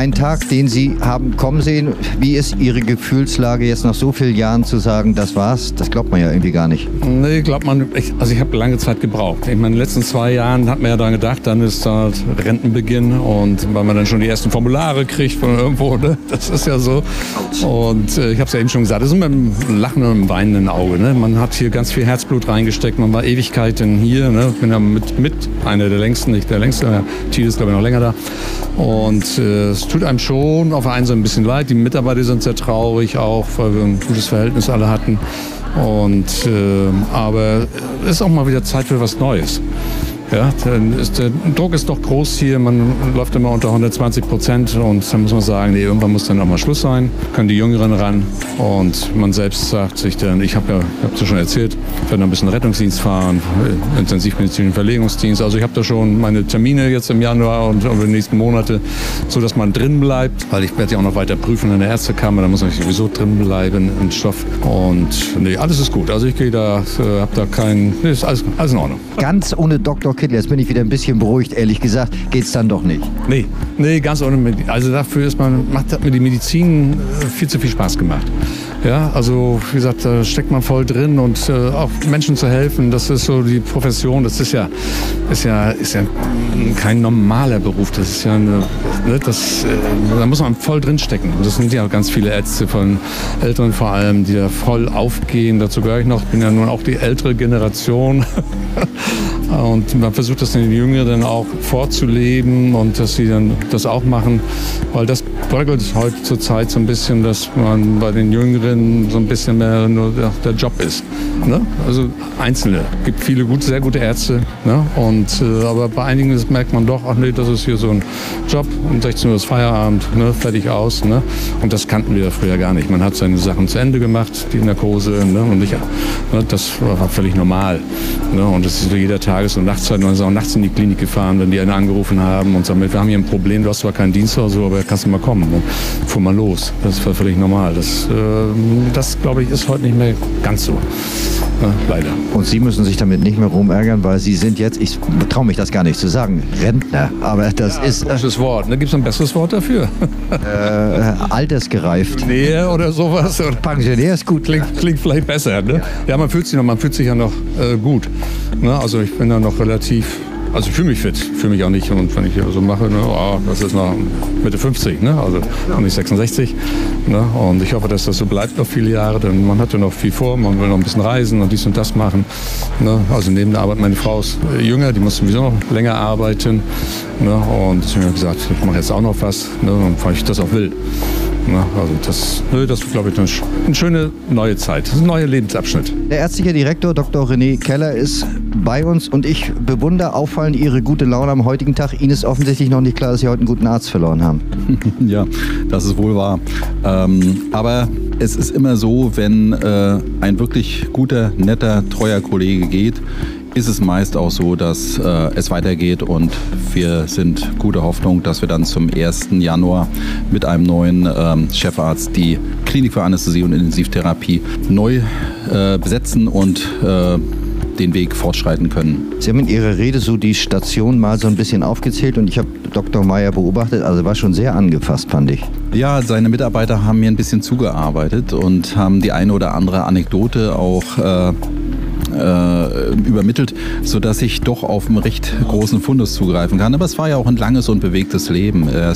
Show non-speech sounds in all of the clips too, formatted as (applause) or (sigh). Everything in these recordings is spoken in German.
ein Tag, den Sie haben kommen sehen. Wie ist Ihre Gefühlslage jetzt nach so vielen Jahren zu sagen, das war's? Das glaubt man ja irgendwie gar nicht. Nee, glaubt man, ich, also ich habe lange Zeit gebraucht. In den letzten zwei Jahren hat man ja daran gedacht, dann ist halt Rentenbeginn und weil man dann schon die ersten Formulare kriegt von irgendwo, ne? das ist ja so. Und äh, ich habe es ja eben schon gesagt, das ist mit einem Lachen und einem weinenden Auge. Ne? Man hat hier ganz viel Herzblut reingesteckt, man war Ewigkeiten hier. Ne? Ich bin ja mit, mit einer der längsten, nicht der längste, Thiel ist glaube ich noch länger da. Und äh, tut einem schon auf einen Seite ein bisschen leid. Die Mitarbeiter sind sehr traurig auch, weil wir ein gutes Verhältnis alle hatten. Und, äh, aber es ist auch mal wieder Zeit für was Neues. Ja, ist der Druck ist doch groß hier, man läuft immer unter 120 Prozent und dann muss man sagen, nee, irgendwann muss dann auch mal Schluss sein, können die Jüngeren ran und man selbst sagt sich dann, ich habe ja, ich habe schon erzählt, ich werde ein bisschen Rettungsdienst fahren, intensivmedizinischen Verlegungsdienst, also ich habe da schon meine Termine jetzt im Januar und über die nächsten Monate, so dass man drin bleibt, weil ich werde ja auch noch weiter prüfen in der Ärztekammer, da muss man sowieso drin bleiben im Stoff. Und nee, alles ist gut, also ich gehe da, äh, habe da kein, nee, ist alles, alles in Ordnung. Ganz ohne Dr. Kittel, jetzt bin ich wieder ein bisschen beruhigt, ehrlich gesagt, geht es dann doch nicht. Nee, nee, ganz ohne. Also dafür ist man, macht, hat mir die Medizin äh, viel zu viel Spaß gemacht. Ja, also wie gesagt, da steckt man voll drin und äh, auch Menschen zu helfen, das ist so die Profession, das ist ja, ist ja, ist ja kein normaler Beruf, das ist ja eine, ne, das, äh, da muss man voll drin stecken. Das sind ja ganz viele Ärzte von Älteren vor allem, die da voll aufgehen. Dazu gehöre ich noch, bin ja nun auch die ältere Generation. (laughs) Und man versucht das den Jüngeren auch vorzuleben und dass sie dann das auch machen, weil das bröckelt heute zur Zeit so ein bisschen, dass man bei den Jüngeren so ein bisschen mehr nur der, Job ist. Ne? Also Einzelne. Es gibt viele gute, sehr gute Ärzte. Ne? Und, äh, aber bei einigen merkt man doch, ach nee, das ist hier so ein Job. Um 16 Uhr ist Feierabend, ne? fertig aus. Ne? Und das kannten wir früher gar nicht. Man hat seine Sachen zu Ende gemacht, die Narkose. Ne? Und nicht, ne? das war völlig normal. Ne? Und das ist jeder Tages- und Nachtzeit. Man ist auch nachts in die Klinik gefahren, wenn die einen angerufen haben und sagen, wir haben hier ein Problem, du hast zwar keinen Dienst oder so, aber kannst du mal kommen. Und fuhr man los. Das war völlig normal. Das, äh, das glaube ich, ist heute nicht mehr ganz so. Ja, leider. Und Sie müssen sich damit nicht mehr rumärgern, weil Sie sind jetzt, ich traue mich das gar nicht zu sagen, Rentner. Aber das ja, ist. Ein Wort. Da gibt es ein besseres Wort dafür. (laughs) Äh, altersgereift. Nee, oder sowas. Oder Pensionär ist gut. Klingt, klingt vielleicht besser. Ne? Ja, man fühlt sich, noch, man fühlt sich ja noch äh, gut. Ne? Also ich bin da noch relativ also ich fühle mich fit, fühle mich auch nicht. Und wenn ich hier so mache, ne, oh, das ist noch Mitte 50, ne? also noch nicht 66. Ne? Und ich hoffe, dass das so bleibt noch viele Jahre, denn man hat ja noch viel vor, man will noch ein bisschen reisen und dies und das machen. Ne? Also neben der Arbeit, meine Frau ist äh, jünger, die muss sowieso noch länger arbeiten. Ne? Und ich habe gesagt, ich mache jetzt auch noch was, ne? weil ich das auch will. Ne? Also das, ne, das ist, glaube ich, eine, eine schöne neue Zeit. Das ist ein neuer Lebensabschnitt. Der ärztliche Direktor Dr. René Keller ist bei uns und ich bewundere auffallend Ihre gute Laune am heutigen Tag. Ihnen ist offensichtlich noch nicht klar, dass Sie heute einen guten Arzt verloren haben. (laughs) ja, das ist wohl wahr. Ähm, aber es ist immer so, wenn äh, ein wirklich guter, netter, treuer Kollege geht, ist es meist auch so, dass äh, es weitergeht und wir sind gute Hoffnung, dass wir dann zum 1. Januar mit einem neuen ähm, Chefarzt die Klinik für Anästhesie und Intensivtherapie neu äh, besetzen und äh, den Weg fortschreiten können. Sie haben in Ihrer Rede so die Station mal so ein bisschen aufgezählt und ich habe Dr. Meyer beobachtet, also war schon sehr angefasst, fand ich. Ja, seine Mitarbeiter haben mir ein bisschen zugearbeitet und haben die eine oder andere Anekdote auch äh, äh, übermittelt, sodass ich doch auf einen recht großen Fundus zugreifen kann. Aber es war ja auch ein langes und bewegtes Leben. Er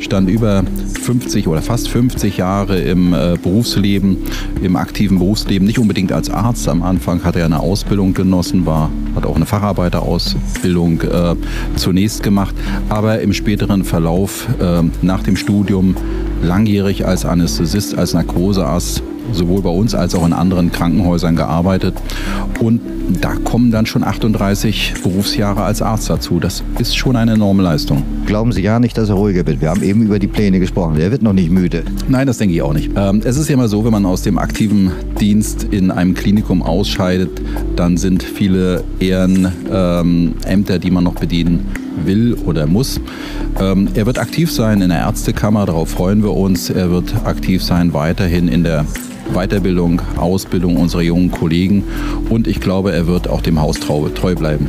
stand über 50 oder fast 50 Jahre im äh, Berufsleben, im aktiven Berufsleben, nicht unbedingt als Arzt. Am Anfang hat er eine Ausbildung genossen, war, hat auch eine Facharbeiterausbildung äh, zunächst gemacht, aber im späteren Verlauf äh, nach dem Studium langjährig als Anästhesist, als Narkosearzt sowohl bei uns als auch in anderen Krankenhäusern gearbeitet. Und da kommen dann schon 38 Berufsjahre als Arzt dazu. Das ist schon eine enorme Leistung. Glauben Sie ja nicht, dass er ruhiger wird. Wir haben eben über die Pläne gesprochen. Er wird noch nicht müde. Nein, das denke ich auch nicht. Ähm, es ist ja immer so, wenn man aus dem aktiven Dienst in einem Klinikum ausscheidet, dann sind viele Ehrenämter, die man noch bedienen will oder muss. Ähm, er wird aktiv sein in der Ärztekammer, darauf freuen wir uns. Er wird aktiv sein weiterhin in der Weiterbildung, Ausbildung unserer jungen Kollegen und ich glaube, er wird auch dem Haus treu bleiben.